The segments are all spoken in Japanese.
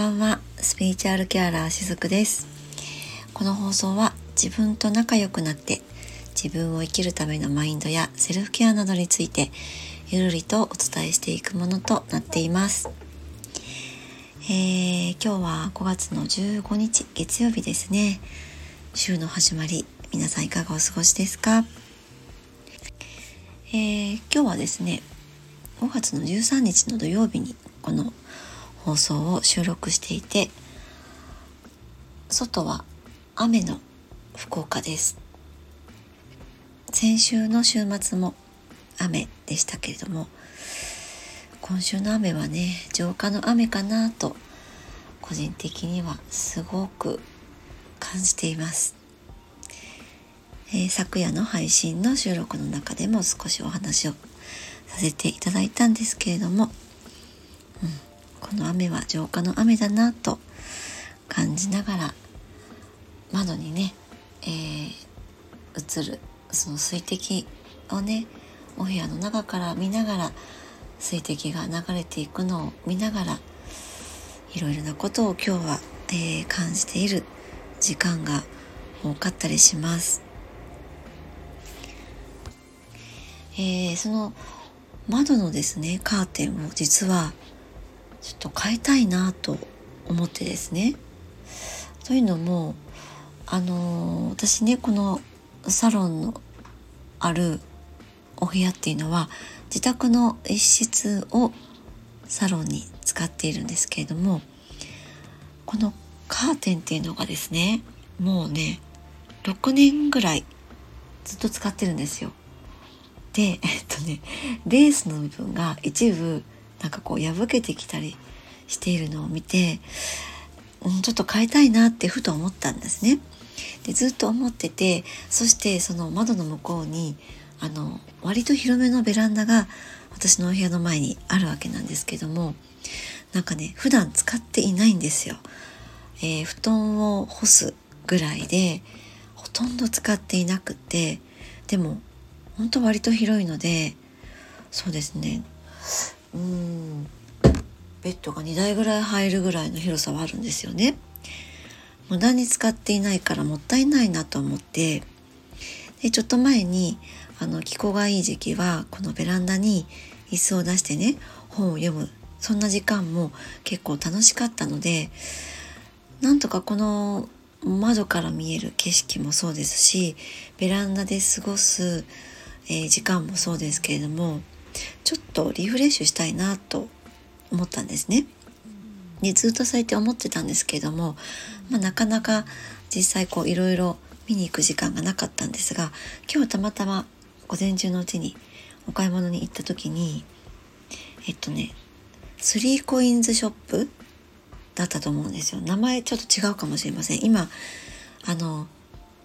ばんは。スピリチュアルケアラーしずくです。この放送は自分と仲良くなって自分を生きるためのマインドやセルフケアなどについてゆるりとお伝えしていくものとなっています、えー、今日は5月の15日月曜日ですね。週の始まり皆さんいかがお過ごしですか、えー、今日はですね5月の13日の土曜日にこの放送を収録していて外は雨の福岡です。先週の週末も雨でしたけれども今週の雨はね浄化の雨かなと個人的にはすごく感じています、えー、昨夜の配信の収録の中でも少しお話をさせていただいたんですけれども、この雨は浄化の雨だなと感じながら窓にね、えー、映るその水滴をねお部屋の中から見ながら水滴が流れていくのを見ながらいろいろなことを今日は、えー、感じている時間が多かったりします。えー、その窓のですねカーテンを実はちょっと変えたいなと思ってですねというのもあの、私ねこのサロンのあるお部屋っていうのは自宅の一室をサロンに使っているんですけれどもこのカーテンっていうのがですねもうね6年ぐらいずっと使ってるんですよ。でえっとねレースの部分が一部なんかこう破けてきたりしているのを見て、うん、ちょっと変えたいなってふと思ったんですね。でずっと思っててそしてその窓の向こうにあの割と広めのベランダが私のお部屋の前にあるわけなんですけどもなんかね普段使っていないんですよ。えー、布団を干すぐらいでほとんど使っていなくてでも本当割と広いのでそうですねうん。ベッドが2台ぐらい入るぐらいの広さはあるんですよね。無駄に使っていないからもったいないなと思って。でちょっと前にあの気候がいい時期はこのベランダに椅子を出してね本を読む。そんな時間も結構楽しかったのでなんとかこの窓から見える景色もそうですしベランダで過ごす、えー、時間もそうですけれどもちょっとリフレッシュしたいなと思ったんですね。でずっとそうやって思ってたんですけれども、まあ、なかなか実際こういろいろ見に行く時間がなかったんですが今日たまたま午前中のうちにお買い物に行った時にえっとねスリーコインズショップだったと思うんですよ名前ちょっと違うかもしれません今あの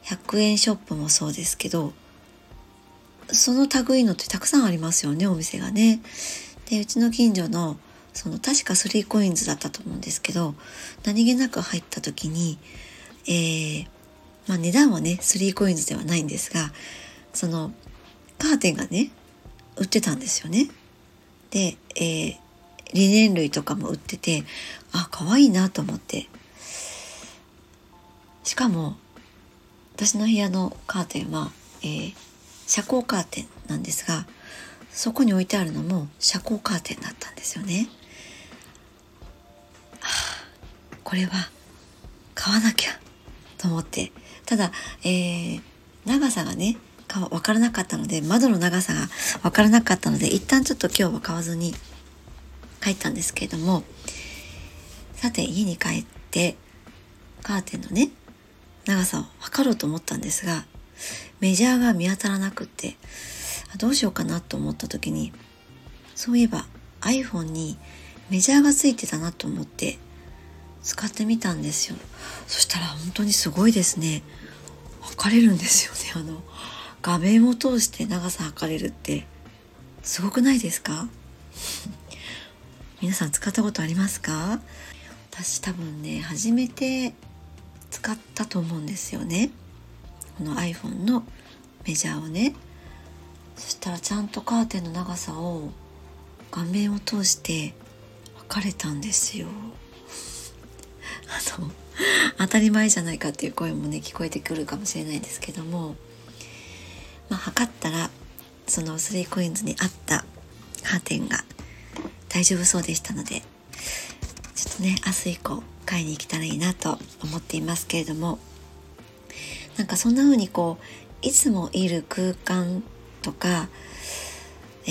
100円ショップもそうですけどその類のってたくさんありますよねお店がねでうちの近所のその確か3コインズだったと思うんですけど何気なく入った時に、えー、まあ、値段はね3コインズではないんですがそのカーテンがね売ってたんですよね。で、えー、リネン類とかも売っててあ可愛いなと思ってしかも私の部屋のカーテンは、えー、遮光カーテンなんですがそこに置いてあるのも遮光カーテンだったんですよね。はあこれは買わなきゃと思ってただ、えー、長さがねか分からなかったので窓の長さが分からなかったので一旦ちょっと今日は買わずに帰ったんですけれどもさて家に帰ってカーテンのね長さを測ろうと思ったんですがメジャーが見当たらなくってどうしようかなと思った時にそういえば iPhone にメジャーがついてたなと思って使ってみたんですよ。そしたら本当にすごいですね。測れるんですよね。あの画面を通して長さ測れるって。すごくないですか？皆さん使ったことありますか？私多分ね初めて使ったと思うんですよね。この iPhone のメジャーをねそしたらちゃんとカーテンの長さを画面を通して測れたんですよ。あの当たり前じゃないかっていう声もね聞こえてくるかもしれないんですけども、まあ、測ったらそのスリーコインズに合ったカーテンが大丈夫そうでしたのでちょっとね明日以降買いに行けたらいいなと思っていますけれどもなんかそんな風にこういつもいる空間とか、え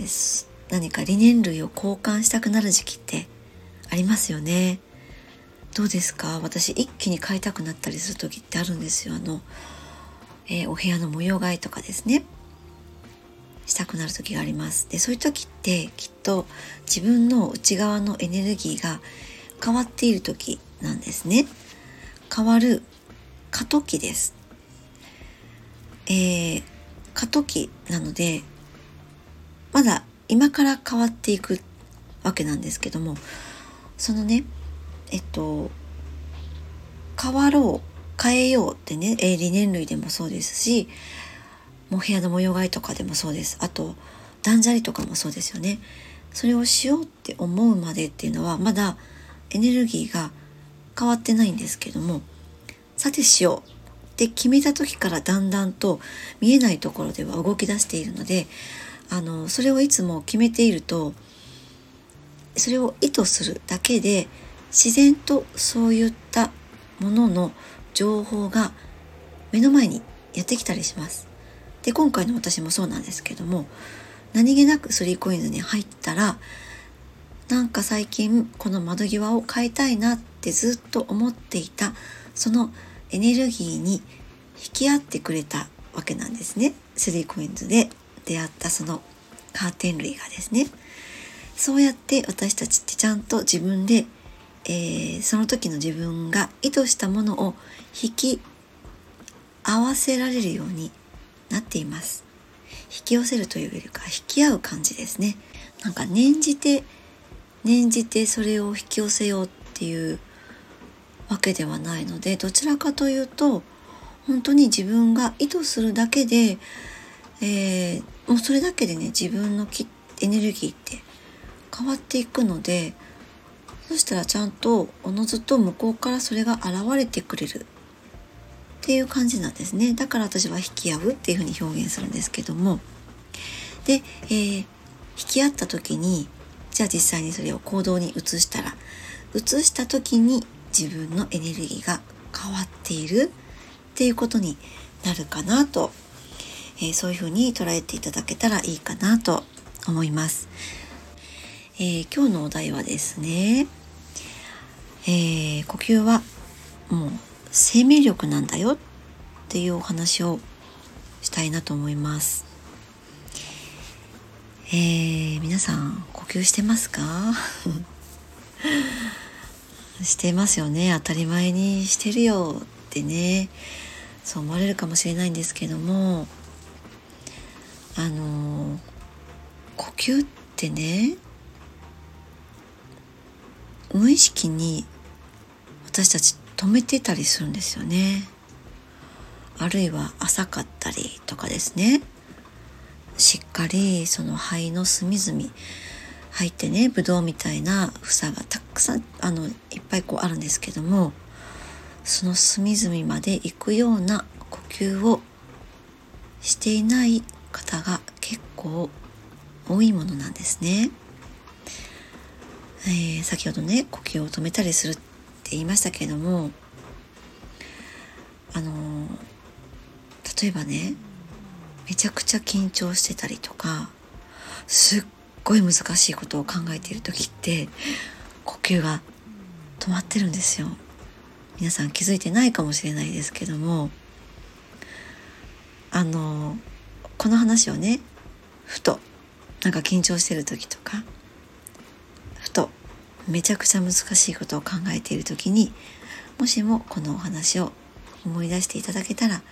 ー、何か理念類を交換したくなる時期ってありますよね。どうですか？私一気に買いたくなったりする時ってあるんですよ。あの、えー、お部屋の模様替えとかですね。したくなる時があります。で、そういう時ってきっと自分の内側のエネルギーが変わっている時なんですね。変わる過渡期です。えー、過渡期なので、まだ今から変わっていくわけなんですけども、そのね、えっと、変わろう、変えようってね、えー、理念類でもそうですし、もう部屋の模様替えとかでもそうです。あと、断捨離とかもそうですよね。それをしようって思うまでっていうのは、まだエネルギーが変わってないんですけども、さてしようって決めた時からだんだんと見えないところでは動き出しているので、あの、それをいつも決めていると、それを意図するだけで自然とそういったものの情報が目の前にやってきたりします。で、今回の私もそうなんですけども、何気なく 3COINS に入ったら、なんか最近この窓際を変えたいなってずっと思っていた、そのエネルギーに引き合ってくれたわけなんですね。3COINS で出会ったそのカーテン類がですね。そうやって私たちってちゃんと自分でえー、その時の自分が意図したものを引き合わせられるようになっています。引き寄せるというよりか引き合う感じですね。なんか念じて念じてそれを引き寄せようっていうわけではないのでどちらかというと本当に自分が意図するだけで、えー、もうそれだけでね自分のエネルギーって変わっていくのでそしたらちゃんとおのずと向こうからそれが現れてくれる。っていう感じなんですね。だから私は引き合うっていうふうに表現するんですけども。で、えー、引き合った時にじゃあ実際にそれを行動に移したら移した時に自分のエネルギーが変わっているっていうことになるかなと、えー、そういうふうに捉えていただけたらいいかなと思います。えー、今日のお題はですね、えー、呼吸はもう生命力なんだよっていうお話をしたいなと思います。えー、皆さん呼吸してますか？してますよね。当たり前にしてるよってね。そう思われるかもしれないんですけども。あの呼吸ってね無意識に私たち止めてたりするんですよね。あるいは浅かったりとかですね。しっかりその肺の隅々入ってねブドウみたいな房がたくさんあのいっぱいこうあるんですけどもその隅々まで行くような呼吸をしていない方が結構多いものなんですね。えー、先ほどね呼吸を止めたりするって言いましたけどもあのー、例えばねめちゃくちゃ緊張してたりとかすっごい難しいことを考えている時って呼吸が止まってるんですよ。皆さん気づいてないかもしれないですけどもあのこの話をねふとなんか緊張してる時とかふとめちゃくちゃ難しいことを考えている時にもしもこのお話を思い出していただけたらあっ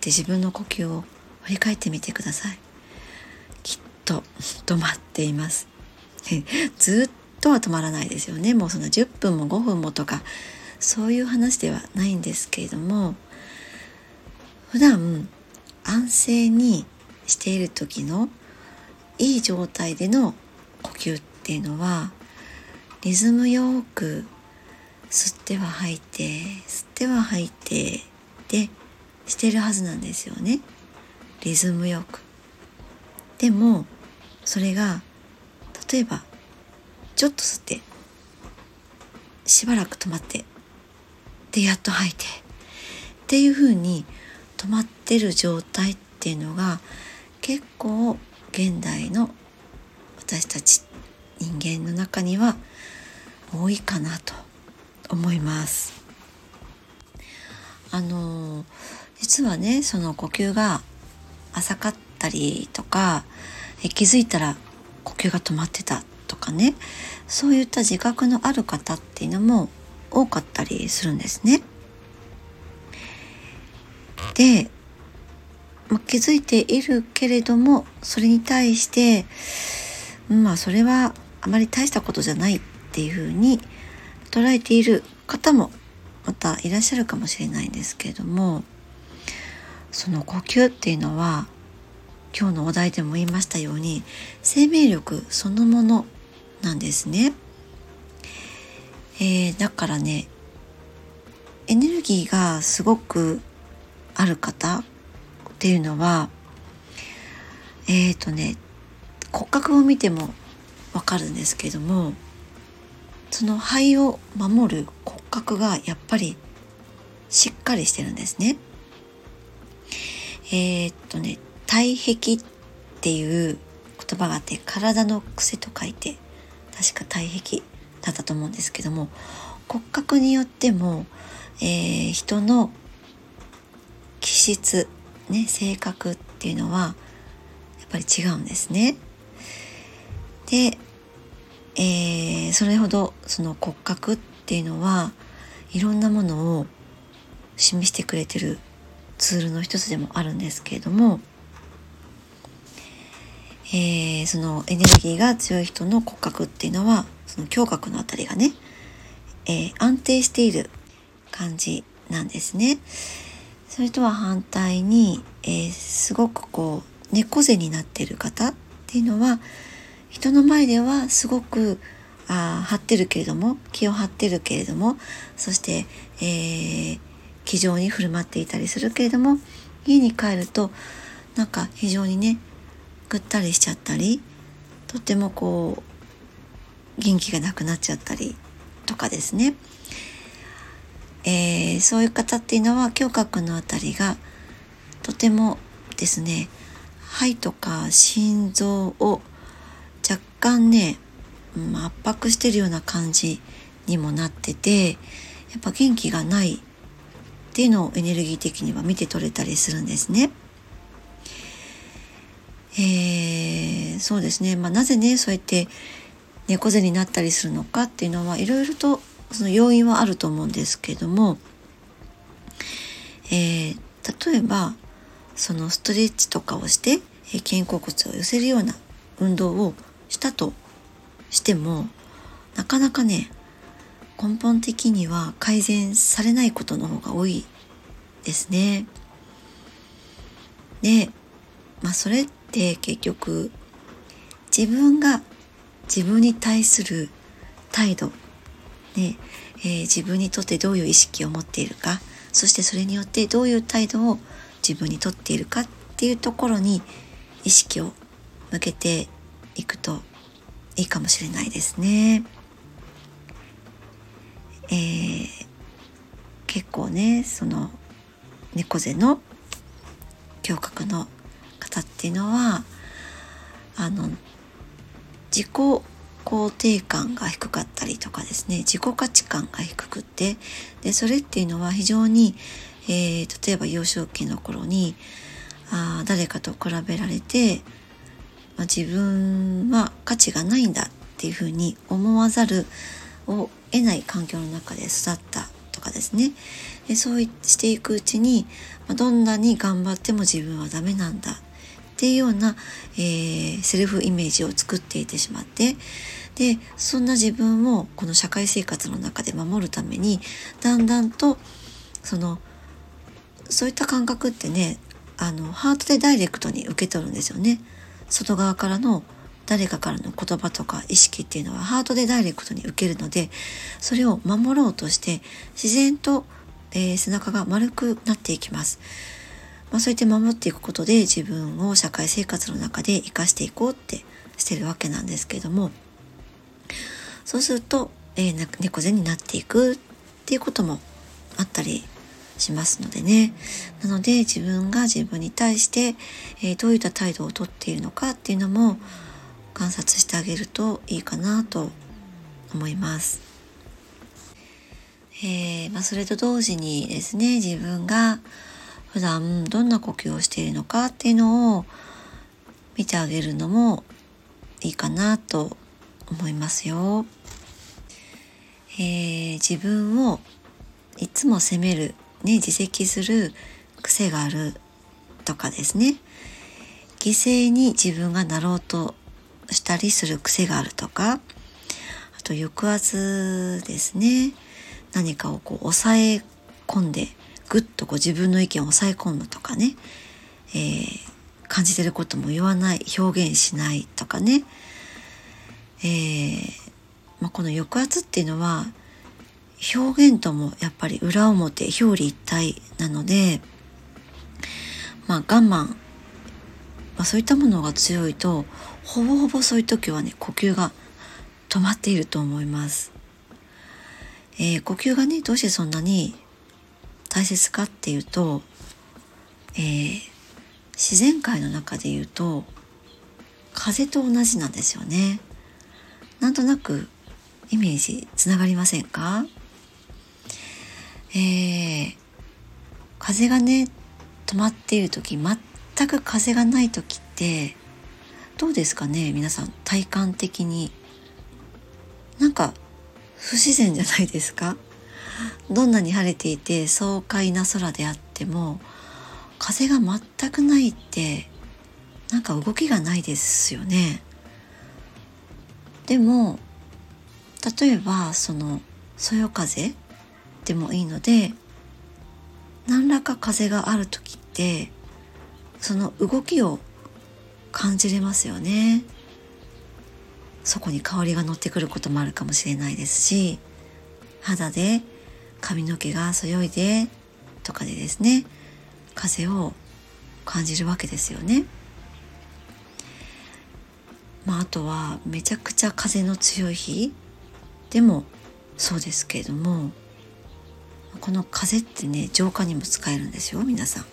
て自分の呼吸を振り返ってみてください。と止まっています。ずっとは止まらないですよね。もうそんな10分も5分もとかそういう話ではないんですけれども普段安静にしている時のいい状態での呼吸っていうのはリズムよく吸っては吐いて吸っては吐いてでしてるはずなんですよね。リズムよく。でもそれが例えばちょっと吸ってしばらく止まってでやっと吐いてっていう風に止まってる状態っていうのが結構現代の私たち人間の中には多いかなと思います。あの実はねその呼吸が浅かったりとかえ気づいたら呼吸が止まってたとかねそういった自覚のある方っていうのも多かったりするんですね。で、ま、気づいているけれどもそれに対してまあそれはあまり大したことじゃないっていうふうに捉えている方もまたいらっしゃるかもしれないんですけれどもその呼吸っていうのは今日のお題でも言いましたように生命力そのものなんですね。えー、だからねエネルギーがすごくある方っていうのはえっ、ー、とね骨格を見てもわかるんですけどもその肺を守る骨格がやっぱりしっかりしてるんですね。えー、っとね体壁っていう言葉があって体の癖と書いて確か体壁だったと思うんですけども骨格によっても、えー、人の気質、ね、性格っていうのはやっぱり違うんですね。で、えー、それほどその骨格っていうのはいろんなものを示してくれてるツールの一つでもあるんですけれどもえー、そのエネルギーが強い人の骨格っていうのはその胸郭のあたりがね、えー、安定している感じなんですね。それとは反対に、えー、すごくこう猫背になってる方っていうのは人の前ではすごくあ張ってるけれども気を張ってるけれどもそして、えー、気丈に振る舞っていたりするけれども家に帰るとなんか非常にねぐったりしちゃったりとてもこう元気がなくなっちゃったりとかですね、えー、そういう方っていうのは胸郭のあたりがとてもですね肺とか心臓を若干ね、圧迫してるような感じにもなっててやっぱ元気がないっていうのをエネルギー的には見て取れたりするんですね。えー、そうですね、まあ、なぜねそうやって猫背になったりするのかっていうのはいろいろとその要因はあると思うんですけども、えー、例えばそのストレッチとかをして肩甲骨を寄せるような運動をしたとしてもなかなかね根本的には改善されないことの方が多いですね。で、まあそれってって結局自分が自分に対する態度、ねえー、自分にとってどういう意識を持っているかそしてそれによってどういう態度を自分にとっているかっていうところに意識を向けていくといいかもしれないですね。えー、結構ねその猫背の胸郭の方っていうのはあの自己肯定感が低かったりとかですね自己価値観が低くてでそれっていうのは非常に、えー、例えば幼少期の頃にあ誰かと比べられて、まあ、自分は価値がないんだっていうふうに思わざるを得ない環境の中で育ったとかですね。でそうしていくうちに、まあ、どんなに頑張っても自分はダメなんだっていうような、えー、セルフイメージを作っていてしまってでそんな自分をこの社会生活の中で守るためにだんだんとそのそういった感覚ってねあのハートでダイレクトに受け取るんですよね。外側からの誰かからの言葉とか意識っていうのはハートでダイレクトに受けるのでそれを守ろうとして自然と、えー、背中が丸くなっていきます。まあ、そうやって守っていくことで自分を社会生活の中で生かしていこうってしてるわけなんですけどもそうすると、えー、猫背になっていくっていうこともあったりしますのでねなので自分が自分に対して、えー、どういった態度をとっているのかっていうのも観察してあげるといいかなと思います。えー、まあ、それと同時にですね自分が普段どんな呼吸をしているのかっていうのを見てあげるのもいいかなと思いますよ。えー、自分をいつも責める、ね、自責する癖があるとかですね。犠牲に自分がなろうとしたりする癖があるとか。あと抑圧ですね。何かをこう抑え込んでぐっとこう自分の意見を抑え込むとかね、えー、感じてることも言わない表現しないとかね、えーまあ、この抑圧っていうのは表現ともやっぱり裏表表裏一体なのでまあ我慢、まあ、そういったものが強いとほぼほぼそういう時はね呼吸が止まっていると思います。えー、呼吸がねどうしてそんなに大切かっていうと、えー、自然界の中で言うと風と同じなんですよね。なんとなくイメージつながりませんか？えー、風がね止まっている時全く風がない時ってどうですかね？皆さん体感的に。なんか不自然じゃないですか？どんなに晴れていて爽快な空であっても風が全くないってなんか動きがないですよね。でも例えばそのそよ風でもいいので何らか風がある時ってその動きを感じれますよね。そこに香りが乗ってくることもあるかもしれないですし肌で髪の毛がそよいでとかでですね風を感じるわけですよね。まあ、あとはめちゃくちゃ風の強い日でもそうですけれどもこの風ってね浄化にも使えるんですよ皆さん。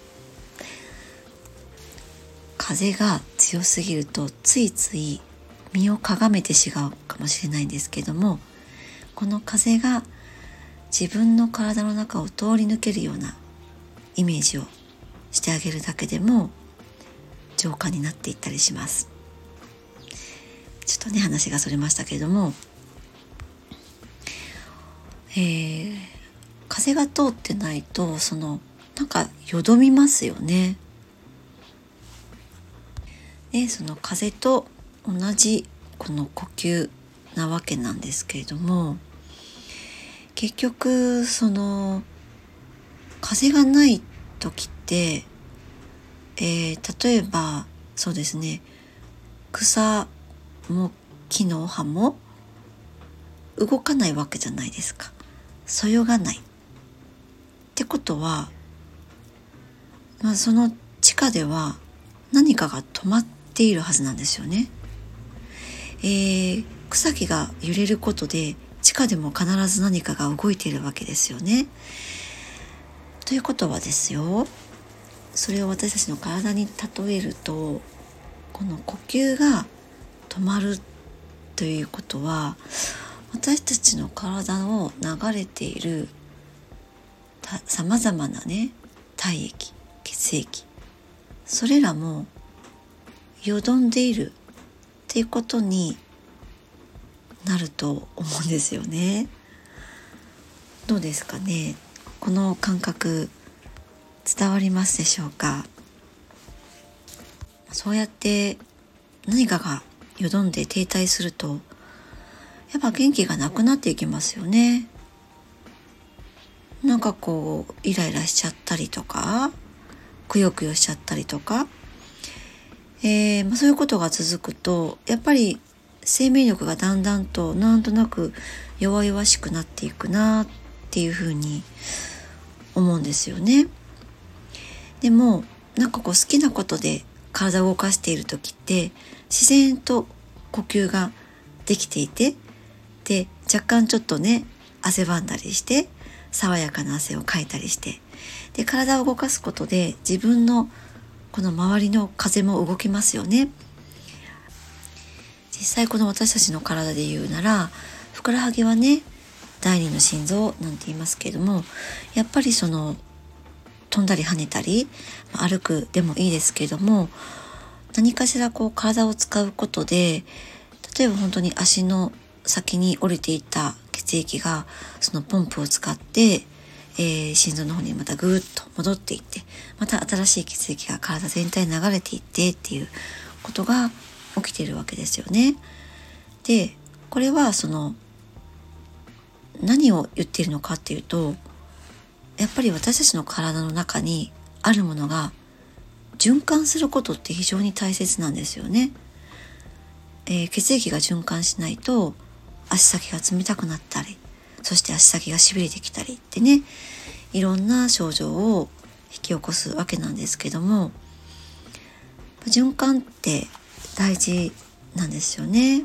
風が強すぎるとついつい身をかがめてしまうかもしれないんですけどもこの風が自分の体の中を通り抜けるようなイメージをしてあげるだけでも浄化になっていったりしますちょっとね話がそれましたけれども、えー、風が通ってないとそのなんかよどみますよね。でその風と同じこの呼吸なわけなんですけれども結局その風がない時って、えー、例えばそうですね草も木の葉も動かないわけじゃないですか。そよがない。ってことは、まあ、その地下では何かが止まっているはずなんですよね。えー、草木が揺れることで下でも必ず何かが動いているわけですよね。ということはですよそれを私たちの体に例えるとこの呼吸が止まるということは私たちの体を流れているさまざまなね体液血液それらもよどんでいるっていうことになると思うんですよね。どうですかね？この感覚伝わりますでしょうか？そうやって何かがよどんで停滞するとやっぱ元気がなくなっていきますよね。なんかこうイライラしちゃったりとかくよくよしちゃったりとか、えー、まあ、そういうことが続くとやっぱり生命力がだんだんとなんとなく弱々しくなっていくなっていうふうに思うんですよね。でもなんかこう好きなことで体を動かしている時って自然と呼吸ができていてで若干ちょっとね汗ばんだりして爽やかな汗をかいたりしてで体を動かすことで自分のこの周りの風も動きますよね。実際この私たちの体で言うならふくらはぎはね第二の心臓なんて言いますけれどもやっぱりその飛んだり跳ねたり歩くでもいいですけれども何かしらこう体を使うことで例えば本当に足の先に降りていた血液がそのポンプを使って、えー、心臓の方にまたぐーっと戻っていってまた新しい血液が体全体に流れていってっていうことが起きているわけですよね。でこれはその何を言っているのかっていうとやっぱり私たちの体の中にあるものが循環することって非常に大切なんですよね。えー、血液が循環しないと足先が冷たくなったりそして足先がしびれてきたりってねいろんな症状を引き起こすわけなんですけども循環って大事なんですよね。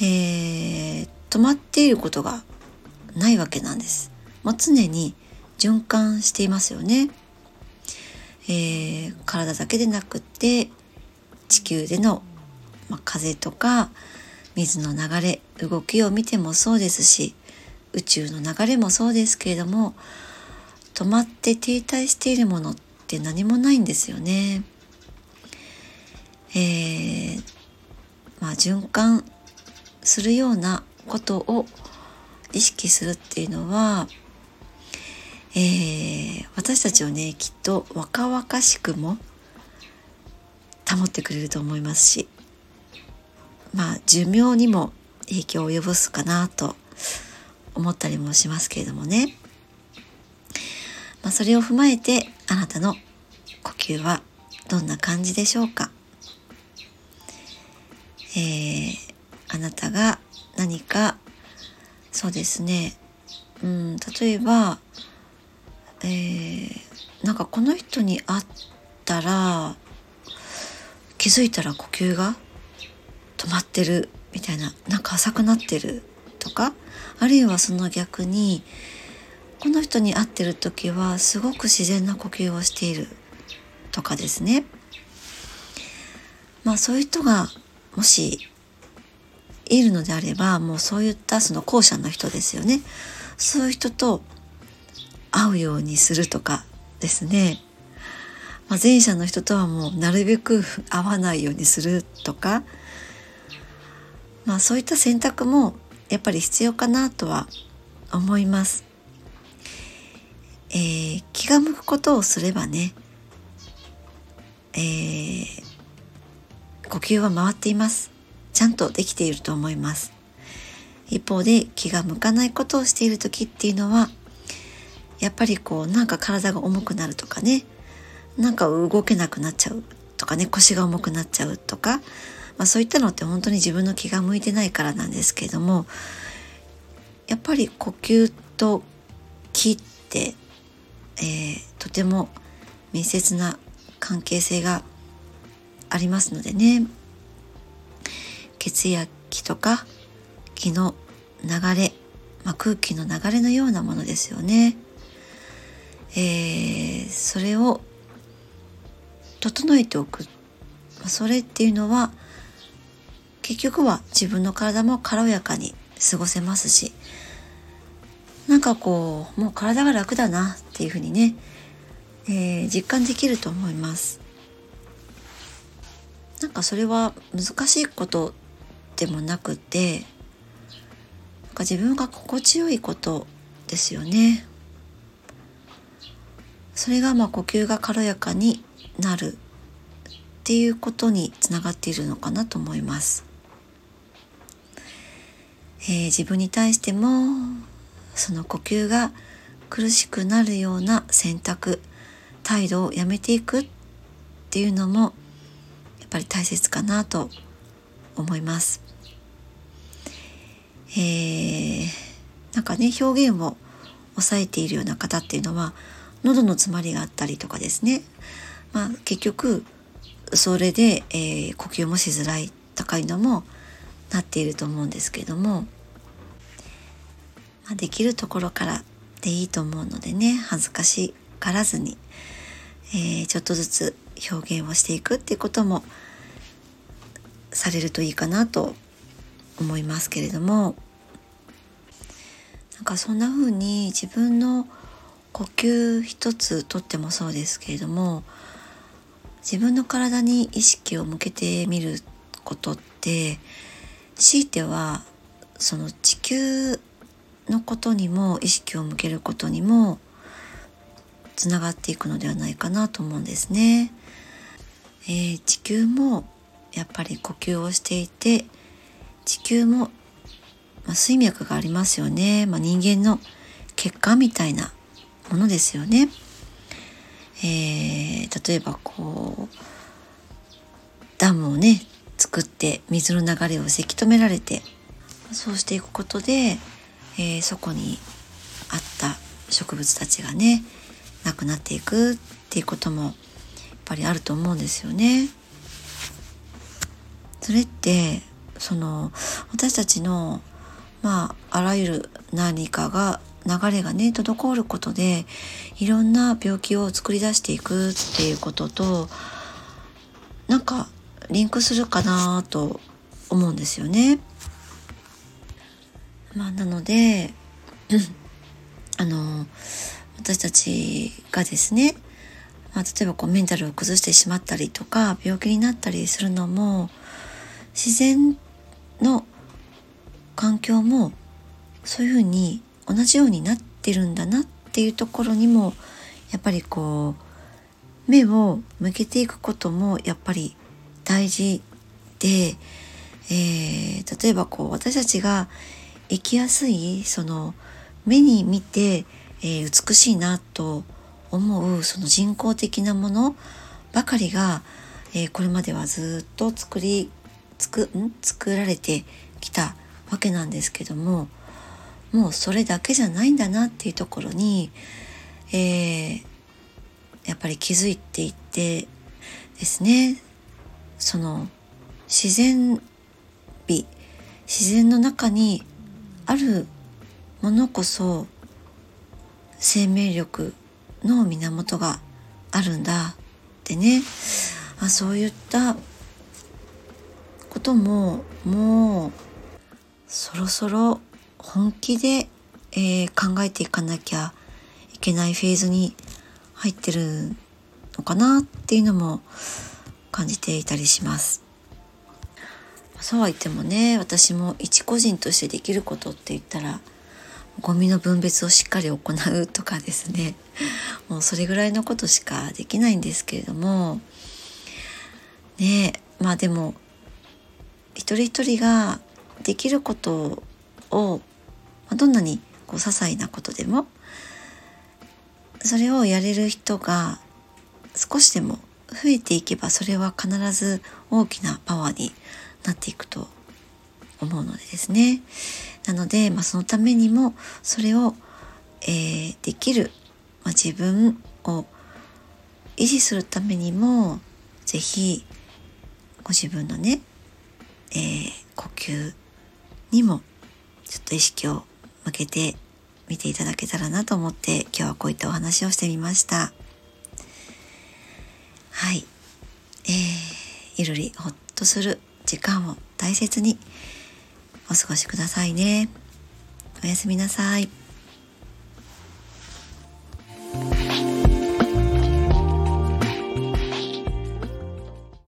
えー、止まっていることがないわけなんです。もう常に循環していますよね。えー、体だけでなくって地球での、まあ、風とか水の流れ動きを見てもそうですし宇宙の流れもそうですけれども止まって停滞しているものって何もないんですよね。えー、まあ、循環するようなことを意識するっていうのは、えー、私たちをねきっと若々しくも保ってくれると思いますしまあ寿命にも影響を及ぼすかなと思ったりもしますけれどもね、まあ、それを踏まえてあなたの呼吸はどんな感じでしょうか？えー、あなたが何かそうですね。うん例えば、えー、なんかこの人に会ったら気づいたら呼吸が止まってるみたいななんか浅くなってるとかあるいはその逆にこの人に会ってる時はすごく自然な呼吸をしているとかですね。まあそういう人がもしいるのであればもうそういったその後者の人ですよね。そういう人と会うようにするとかですね、まあ、前者の人とはもうなるべく会わないようにするとか、まあ、そういった選択もやっぱり必要かなとは思います。えー、気が向くことをすればね、えー、呼吸は回っています。ちゃんとできていると思います。一方で気が向かないことをしている時っていうのはやっぱりこうなんか体が重くなるとかね。なんか動けなくなっちゃうとかね。腰が重くなっちゃうとか、まあ、そういったのって本当に自分の気が向いてないからなんですけれどもやっぱり呼吸と気って、えー、とても密接な関係性がありますのでね血液とか気の流れ、まあ、空気の流れのようなものですよね。えー、それを整えておくそれっていうのは結局は自分の体も軽やかに過ごせますしなんかこうもう体が楽だなっていうふうにね、えー、実感できると思います。なんかそれは難しいことでもなくてなんか自分が心地よいことですよね。それがまあ呼吸が軽やかになるっていうことにつながっているのかなと思います。えー、自分に対してもその呼吸が苦しくなるような選択態度をやめていくっていうのもぱり大切かなと思います。えー、なんかね表現を抑えているような方っていうのは喉の詰まりがあったりとかですね、まあ、結局それで、えー、呼吸もしづらい高いのもなっていると思うんですけども、まあ、できるところからでいいと思うのでね恥ずかしがらずに、えー、ちょっとずつ表現をしていくっていうこともされるといいかなと思いますけれどもなんかそんな風に自分の呼吸一つとってもそうですけれども自分の体に意識を向けてみることって強いてはその地球のことにも意識を向けることにもつながっていくのではないかなと思うんですね。えー、地球もやっぱり呼吸をしていて地球も、まあ、水脈がありますよね、まあ、人間の血管みたいなものですよね。えー、例えばこうダムをね作って水の流れをせき止められてそうしていくことで、えー、そこにあった植物たちがねなくなっていくっていうこともやっぱりあると思うんですよね。それってその私たちのまああらゆる何かが流れがね滞ることでいろんな病気を作り出していくっていうこととなんかリンクするかなと思うんですよね。まあ、なので、あの私たちがですね、まあ、例えばこうメンタルを崩してしまったりとか病気になったりするのも自然の環境もそういうふうに同じようになってるんだなっていうところにもやっぱりこう目を向けていくこともやっぱり大事で、えー、例えばこう私たちが生きやすいその目に見て、えー、美しいなと思うその人工的なものばかりが、えー、これまではずっと作り作ん？作られてきたわけなんですけどももうそれだけじゃないんだなっていうところに、えー、やっぱり気づいていってですねその自然美自然の中にあるものこそ生命力の源があるんだってねあそういったことももうそろそろ本気で、えー、考えていかなきゃいけないフェーズに入ってるのかなっていうのも感じていたりします。そうは言ってもね私も一個人としてできることって言ったらゴミの分別をしっかり行うとかですね。もうそれぐらいのことしかできないんですけれども。ねまあでも一人一人ができることをどんなにこう些細なことでもそれをやれる人が少しでも増えていけばそれは必ず大きなパワーになっていくと思うのでですね。なので、まあ、そのためにもそれを、えー、できる、まあ、自分を維持するためにも是非ご自分のね、えー、呼吸にもちょっと意識を向けてみていただけたらなと思って今日はこういったお話をしてみました。はい。えー、ゆるりほっとする時間を大切にお過ごしくださいね。おやすみなさい。